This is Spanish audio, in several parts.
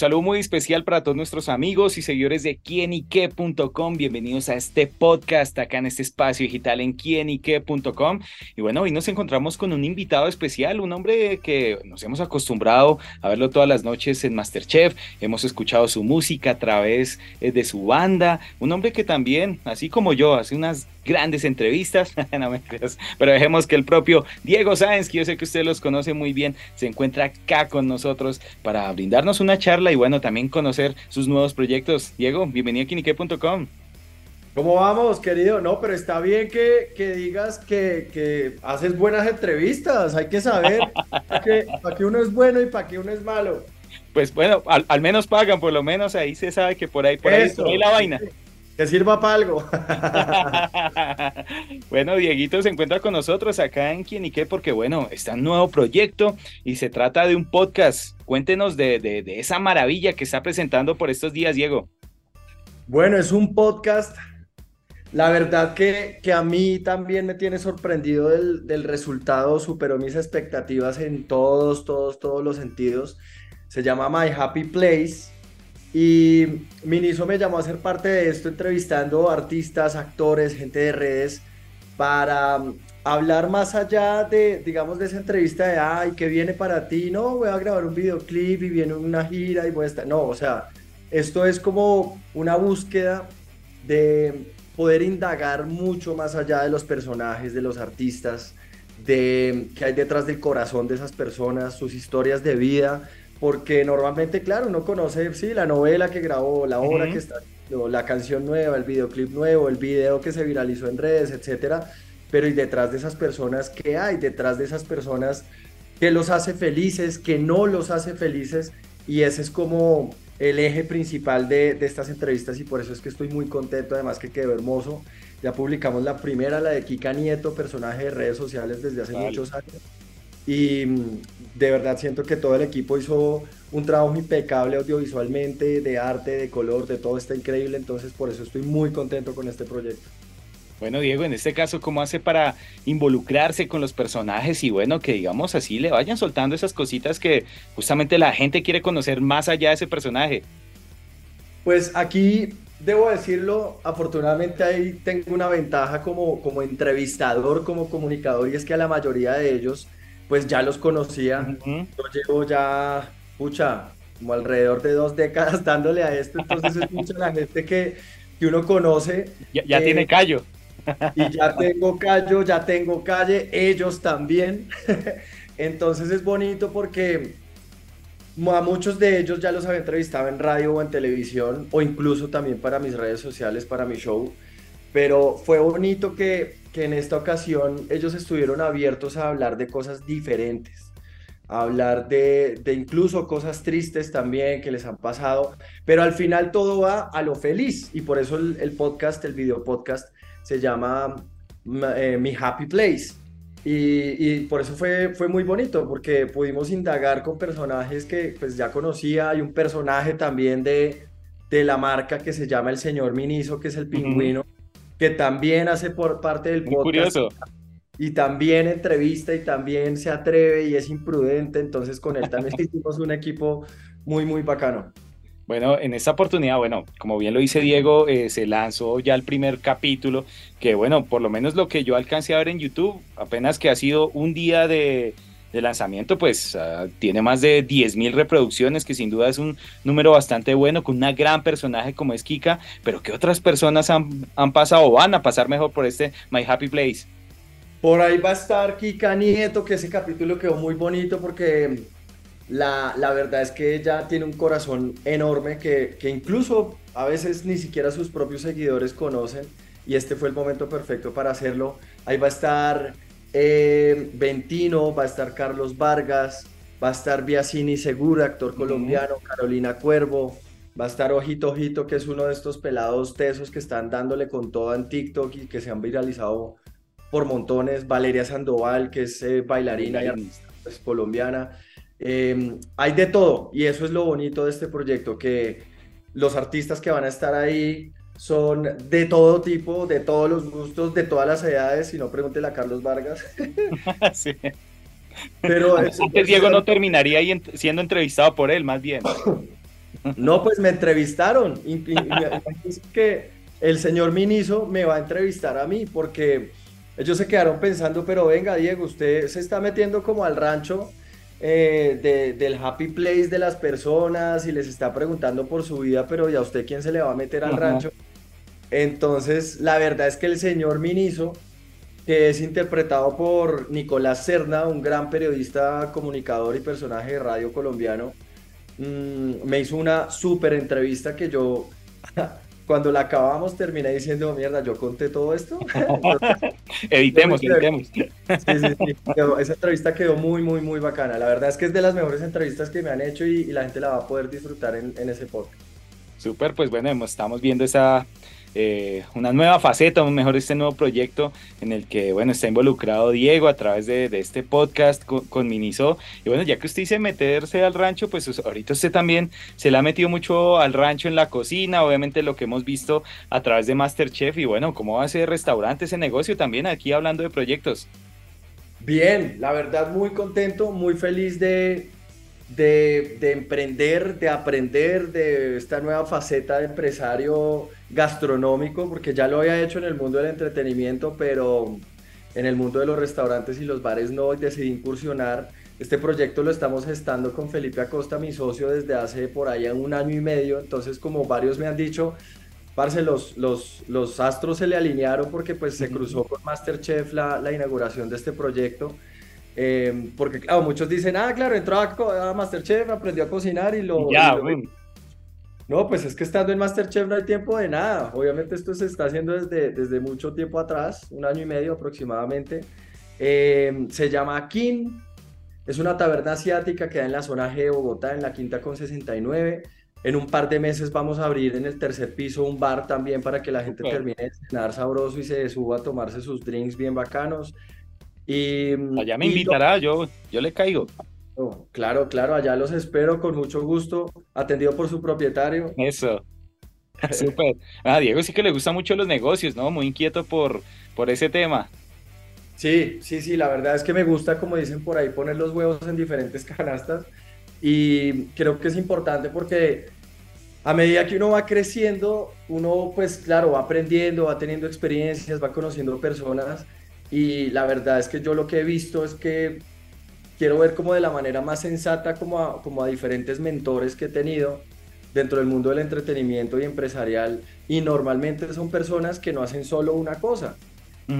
saludo muy especial para todos nuestros amigos y seguidores de quienique.com. Bienvenidos a este podcast acá en este espacio digital en quienique.com. Y bueno, hoy nos encontramos con un invitado especial, un hombre que nos hemos acostumbrado a verlo todas las noches en Masterchef. Hemos escuchado su música a través eh, de su banda. Un hombre que también, así como yo, hace unas grandes entrevistas, no me creas, pero dejemos que el propio Diego Sáenz, que yo sé que usted los conoce muy bien, se encuentra acá con nosotros para brindarnos una charla y bueno, también conocer sus nuevos proyectos. Diego, bienvenido a Kinique.com. ¿Cómo vamos, querido? No, pero está bien que, que digas que, que, haces buenas entrevistas. Hay que saber para qué, uno es bueno y para qué uno es malo. Pues bueno, al, menos pagan, por lo menos ahí se sabe que por ahí, por ahí, por ahí la vaina. Que sirva para algo. bueno, Dieguito se encuentra con nosotros acá en Quienique porque, bueno, está un nuevo proyecto y se trata de un podcast. Cuéntenos de, esa maravilla que está presentando por estos días, Diego. Bueno, es un podcast. La verdad que, que a mí también me tiene sorprendido del, del resultado, superó mis expectativas en todos, todos, todos los sentidos. Se llama My Happy Place y Miniso me llamó a ser parte de esto entrevistando artistas, actores, gente de redes para um, hablar más allá de, digamos, de esa entrevista de, ay, ¿qué viene para ti? No, voy a grabar un videoclip y viene una gira y voy a. No, o sea, esto es como una búsqueda de poder indagar mucho más allá de los personajes, de los artistas, de qué hay detrás del corazón de esas personas, sus historias de vida porque normalmente, claro, uno conoce, sí, la novela que grabó, la obra que está, la canción nueva, el videoclip nuevo, el video que se viralizó en redes, etcétera, pero y detrás de esas personas, ¿qué hay? Detrás de esas personas, ¿qué los hace felices? ¿Qué no los hace felices? Y ese es como el eje principal de, de estas entrevistas y por eso es que estoy muy contento, además que quedó hermoso. Ya publicamos la primera, la de Kika Nieto, personaje de redes sociales desde hace muchos años y mm, de verdad siento que todo el equipo hizo un trabajo impecable audiovisualmente, de arte, de color, de todo está increíble, entonces por eso estoy muy contento con este proyecto. Bueno, Diego, en este caso, ¿cómo hace para involucrarse con los personajes y bueno, que digamos así le vayan soltando esas cositas que justamente la gente quiere conocer más allá de ese personaje? Pues aquí debo decirlo, afortunadamente ahí tengo una ventaja como, como entrevistador, como comunicador, y es que a la mayoría de ellos pues ya los conocía. Yo llevo ya, pucha, como alrededor de dos décadas dándole a esto, entonces es mucha la gente que, que uno conoce. Ya, eh, tiene callo. Y ya tengo callo, ya tengo calle, ellos también. Entonces es bonito porque a muchos de ellos ya los había entrevistado en radio o en televisión, o incluso también para mis redes sociales, para mi show. Pero fue bonito que que en esta ocasión ellos estuvieron abiertos a hablar de cosas diferentes, a hablar de, incluso cosas tristes también que les han pasado, pero al final todo va a lo feliz y por eso el, podcast, el video podcast, se llama eh, Mi Happy Place. Y, por eso fue, fue muy bonito, porque pudimos indagar con personajes que pues ya conocía. Hay un personaje también de, de la marca que se llama el señor Miniso, que es el pingüino que también hace por parte del podcast. curioso. Y también entrevista y también se atreve y es imprudente. Entonces con él también hicimos un equipo muy, muy bacano. Bueno, en esta oportunidad, bueno, como bien lo dice Diego, eh, se lanzó ya el primer capítulo, que bueno, por lo menos lo que yo alcancé a ver en YouTube, apenas que ha sido un día de, de lanzamiento, pues ah, tiene más de 10.000 reproducciones, que sin duda es un número bastante bueno, con una gran personaje como es Kika, pero ¿qué otras personas han, han pasado o van a pasar mejor por este My Happy Place? Por ahí va a estar Kika Nieto, que ese capítulo quedó muy bonito porque la, la verdad es que ella tiene un corazón enorme que, que incluso a veces ni siquiera sus propios seguidores conocen y este fue el momento perfecto para hacerlo. Ahí va a estar eh, Ventino, va a estar Carlos Vargas, va a estar Biasini Segura, actor colombiano, Carolina Cuervo, va a estar Ojito Ojito, que es uno de estos pelados tesos que están dándole con todo en TikTok y que se han viralizado por montones, Valeria Sandoval, que es eh, bailarina y artista pues, colombiana. Em, hay de todo y eso es lo bonito de este proyecto, que los artistas que van a estar ahí son de todo tipo, de todos los gustos, de todas las edades, si no pregúntele a Carlos Vargas. sí. Pero Diego no terminaría siendo entrevistado por él, más bien. No, pues me entrevistaron. que el señor Miniso me va a entrevistar a mí porque ellos se quedaron pensando, pero venga Diego, usted se está metiendo como al rancho eh, del happy place de las personas y les está preguntando por su vida, pero ¿y a usted quién se le va a meter al rancho? Entonces, la verdad es que el señor Miniso, que es interpretado por Nicolás Serna, un gran periodista, comunicador y personaje de radio colombiano, mm, me hizo una súper entrevista que yo cuando la acabamos terminé diciendo, mierda, yo conté todo esto. editemos, editemos. Sí, sí, sí. esa entrevista quedó muy, muy, muy bacana. La verdad es que es de las mejores entrevistas que me han hecho y, la gente la va a poder disfrutar en, en ese podcast. Súper, pues bueno, estamos viendo esa, eh, una nueva faceta, o mejor este nuevo proyecto en el que, bueno, está involucrado Diego a través de, este podcast con, Miniso. Y bueno, ya que usted dice meterse al rancho, pues ahorita usted también se le ha metido mucho al rancho en la cocina, obviamente lo que hemos visto a través de Masterchef y bueno, cómo ser restaurante ese negocio también aquí hablando de proyectos. Bien, la verdad muy contento, muy feliz de, de, emprender, de aprender de esta nueva faceta de empresario gastronómico, porque ya lo había hecho en el mundo del entretenimiento, pero en el mundo de los restaurantes y los bares no, decidí incursionar. Este proyecto lo estamos gestando con Felipe Acosta, mi socio, desde hace por allá un año y medio. Entonces, como varios me han dicho, parce, los, los, los astros se le alinearon porque pues se cruzó con Masterchef la, la inauguración de este proyecto. Em, porque, claro, muchos dicen, ah, claro, entró a, Masterchef, aprendió a cocinar y lo... ya, No, pues es que estando en Masterchef no hay tiempo de nada. Obviamente esto se está haciendo desde, desde mucho tiempo atrás, un año y medio aproximadamente. Em, se llama King, es una taberna asiática que da en la zona G de Bogotá, en la quinta con 69. En un par de meses vamos a abrir en el tercer piso un bar también para que la gente termine de cenar sabroso y se suba a tomarse sus drinks bien bacanos. Y, allá me invitará, yo, yo le caigo. Oh, claro, claro, allá los espero con mucho gusto, atendido por su propietario. Eso. Súper. Ah, Diego sí que le gusta mucho los negocios, ¿no? Muy inquieto por, por ese tema. Sí, sí, sí, la verdad es que me gusta, como dicen por ahí, poner los huevos en diferentes canastas y creo que es importante porque a medida que uno va creciendo, uno pues claro, va aprendiendo, va teniendo experiencias, va conociendo personas y la verdad es que yo lo que he visto es que quiero ver como de la manera más sensata como a, como a diferentes mentores que he tenido dentro del mundo del entretenimiento y empresarial. Y normalmente son personas que no hacen solo una cosa.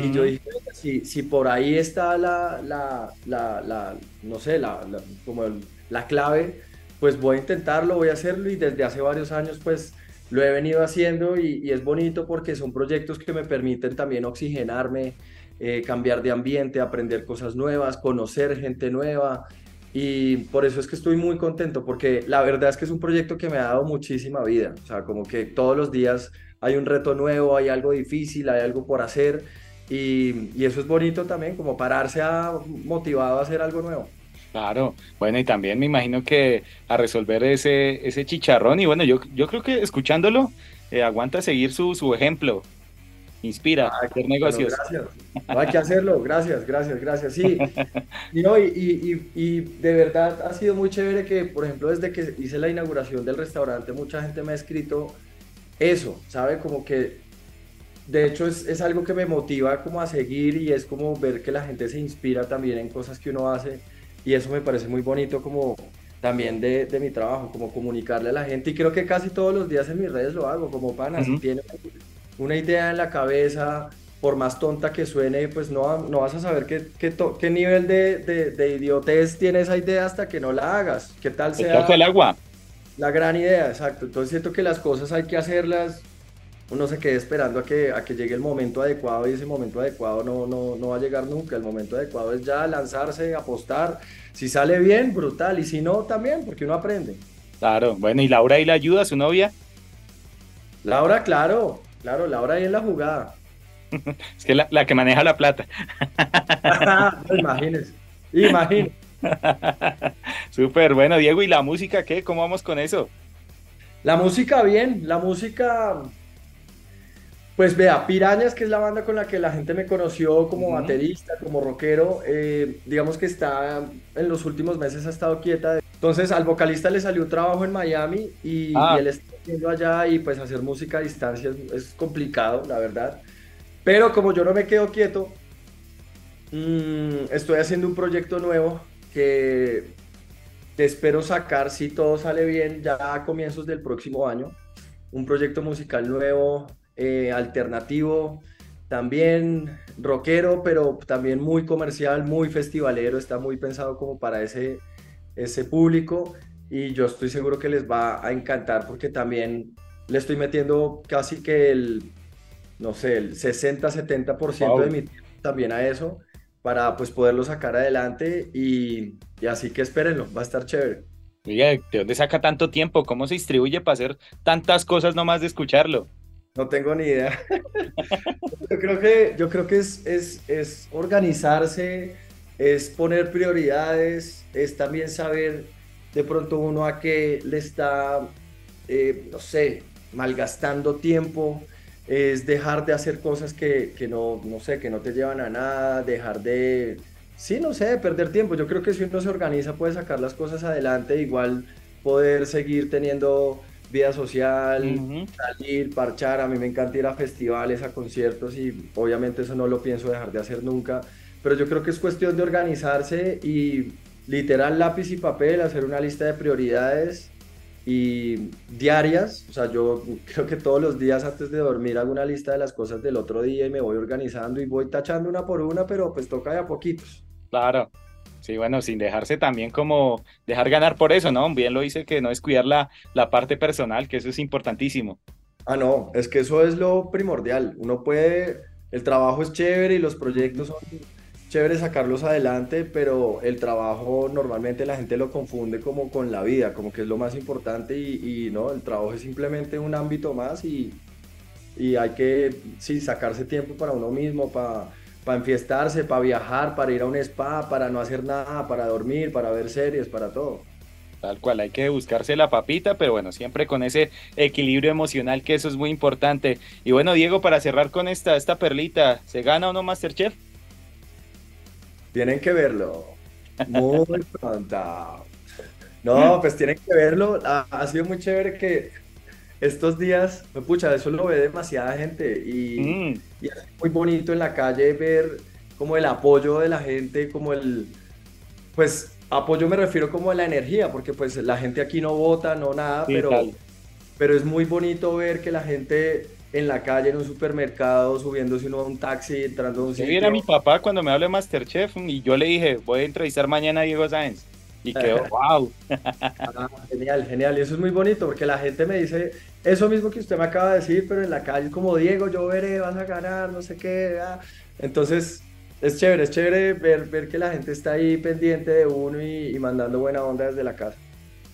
Y yo dije, si, si por ahí está la, la, la, la no sé, la, como la clave, pues voy a intentarlo, voy a hacerlo y desde hace varios años pues lo he venido haciendo y, es bonito porque son proyectos que me permiten también oxigenarme, eh, cambiar de ambiente, aprender cosas nuevas, conocer gente nueva. Y por eso es que estoy muy contento, porque la verdad es que es un proyecto que me ha dado muchísima vida. O sea, como que todos los días hay un reto nuevo, hay algo difícil, hay algo por hacer. Y, y eso es bonito también, como pararse a, motivado a hacer algo nuevo. Claro, bueno, y también me imagino que a resolver ese, ese chicharrón, y bueno, yo, yo creo que escuchándolo, eh, aguanta seguir su, su ejemplo inspira a hacer negocios. gracias. hay que hacerlo, gracias, gracias, gracias. Sí, y, no, y, y, y, de verdad ha sido muy chévere que, por ejemplo, desde que hice la inauguración del restaurante, mucha gente me ha escrito eso, ¿sabe? Como que, de hecho, es, es algo que me motiva como a seguir y es como ver que la gente se inspira también en cosas que uno hace y eso me parece muy bonito como también de, de mi trabajo, como comunicarle a la gente y creo que casi todos los días en mis redes lo hago, como pana, si tiene una idea en la cabeza, por más tonta que suene, pues no, no vas a saber qué, qué, qué nivel de, de, de, idiotez tiene esa idea hasta que no la hagas. ¿Qué tal sea? El agua. La gran idea, exacto. Entonces siento que las cosas hay que hacerlas. Uno se quede esperando a que, a que llegue el momento adecuado y ese momento adecuado no, no, no va a llegar nunca. El momento adecuado es ya lanzarse, apostar. Si sale bien, brutal. Y si no, también, porque uno aprende. Claro. Bueno, ¿y Laura y la ayuda, su novia? Laura, claro. Claro, Laura ahí en la jugada. es que la, la, que maneja la plata. imagínese, imagínese. Súper, bueno, Diego, ¿y la música qué? ¿Cómo vamos con eso? La música bien, la música, pues vea, Pirañas, que es la banda con la que la gente me conoció como baterista, como rockero, eh, digamos que está en los últimos meses ha estado quieta Entonces al vocalista le salió un trabajo en Miami y, Ah. y él está yendo allá y pues hacer música a distancia es, es complicado, la verdad. Pero como yo no me quedo quieto, mm, estoy haciendo un proyecto nuevo que te espero sacar si todo sale bien ya a comienzos del próximo año. Un proyecto musical nuevo, eh, alternativo, también rockero, pero también muy comercial, muy festivalero, está muy pensado como para ese, ese público y yo estoy seguro que les va a encantar porque también le estoy metiendo casi que el, no sé, el 60-70% Wow. de mi tiempo también a eso para pues poderlo sacar adelante y, y así que espérenlo, va a estar chévere. Oye, ¿de dónde saca tanto tiempo? ¿Cómo se distribuye para hacer tantas cosas nomás de escucharlo? No tengo ni idea. Yo creo que, yo creo que es, es, es organizarse, es poner prioridades, es también saber de pronto uno a qué le está, eh, no sé, malgastando tiempo, es dejar de hacer cosas que, que no, no sé, que no te llevan a nada, dejar de, sí, no sé, de perder tiempo. Yo creo que si uno se organiza puede sacar las cosas adelante, igual poder seguir teniendo vida social, salir, parchar, a mí me encanta ir a festivales, a conciertos y obviamente eso no lo pienso dejar de hacer nunca, pero yo creo que es cuestión de organizarse y literal lápiz y papel, hacer una lista de prioridades y diarias, o sea, yo creo que todos los días antes de dormir hago una lista de las cosas del otro día y me voy organizando y voy tachando una por una, pero pues toca de a poquitos. Claro. Sí, bueno, sin dejarse también como dejar ganar por eso, ¿no? Bien lo dice que no es cuidar la, la parte personal, que eso es importantísimo. Ah, no, es que eso es lo primordial. Uno puede, el trabajo es chévere y los proyectos son chéveres sacarlos adelante, pero el trabajo normalmente la gente lo confunde como con la vida, como que es lo más importante y, y no, el trabajo es simplemente un ámbito más y, y hay que, sí, sacarse tiempo para uno mismo, para para enfiestarse, para viajar, para ir a un spa, para no hacer nada, para dormir, para ver series, para todo. Tal cual, hay que buscarse la papita, pero bueno, siempre con ese equilibrio emocional, que eso es muy importante. Y bueno, Diego, para cerrar con esta, esta perlita, ¿se gana o no Masterchef? Tienen que verlo. Muy pronto. No, pues tienen que verlo. Ha, ha sido muy chévere que estos días, pues, pucha, eso lo ve demasiada gente y, Mm, y es muy bonito en la calle ver como el apoyo de la gente, como el, pues apoyo me refiero como a la energía, porque pues la gente aquí no vota, no nada, sí, pero, tal. pero es muy bonito ver que la gente en la calle, en un supermercado, subiéndose uno a un taxi, entrando a un Yo sitio. vi a mi papá cuando me habló de Masterchef y yo le dije, voy a entrevistar mañana a Diego Sáenz. Y quedó, wow. Ah, genial, genial. Y eso es muy bonito porque la gente me dice eso mismo que usted me acaba de decir, pero en la calle como Diego, yo veré, vas a ganar, no sé qué. ah". Entonces es chévere, es chévere ver, ver que la gente está ahí pendiente de uno y, y mandando buena onda desde la casa.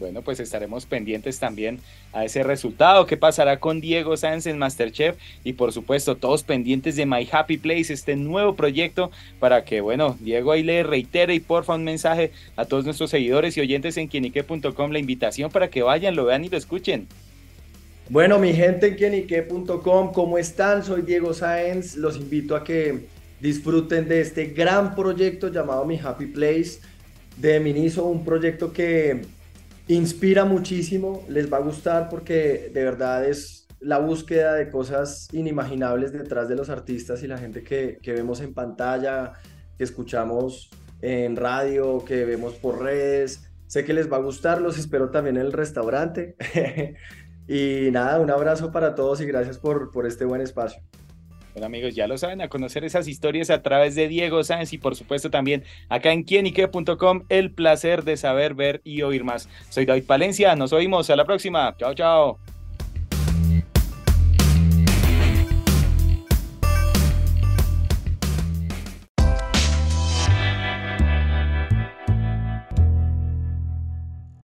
Bueno, pues estaremos pendientes también a ese resultado. ¿Qué pasará con Diego Sáenz en Masterchef? Y por supuesto, todos pendientes de My Happy Place, este nuevo proyecto, para que, bueno, Diego ahí le reitere y porfa un mensaje a todos nuestros seguidores y oyentes en quienique.com, la invitación para que vayan, lo vean y lo escuchen. Bueno, mi gente en quienique.com, ¿cómo están? Soy Diego Sáenz. Los invito a que disfruten de este gran proyecto llamado Mi Happy Place de Miniso, un proyecto que inspira muchísimo, les va a gustar porque de verdad es la búsqueda de cosas inimaginables detrás de los artistas y la gente que, que vemos en pantalla, que escuchamos en radio, que vemos por redes. Sé que les va a gustar, los espero también en el restaurante. y nada, un abrazo para todos y gracias por, por este buen espacio. Bueno amigos, ya lo saben, a conocer esas historias a través de Diego Sáenz y por supuesto también acá en quienique.com, el placer de saber, ver y oír más. Soy David Palencia, nos oímos, a la próxima, chao chao.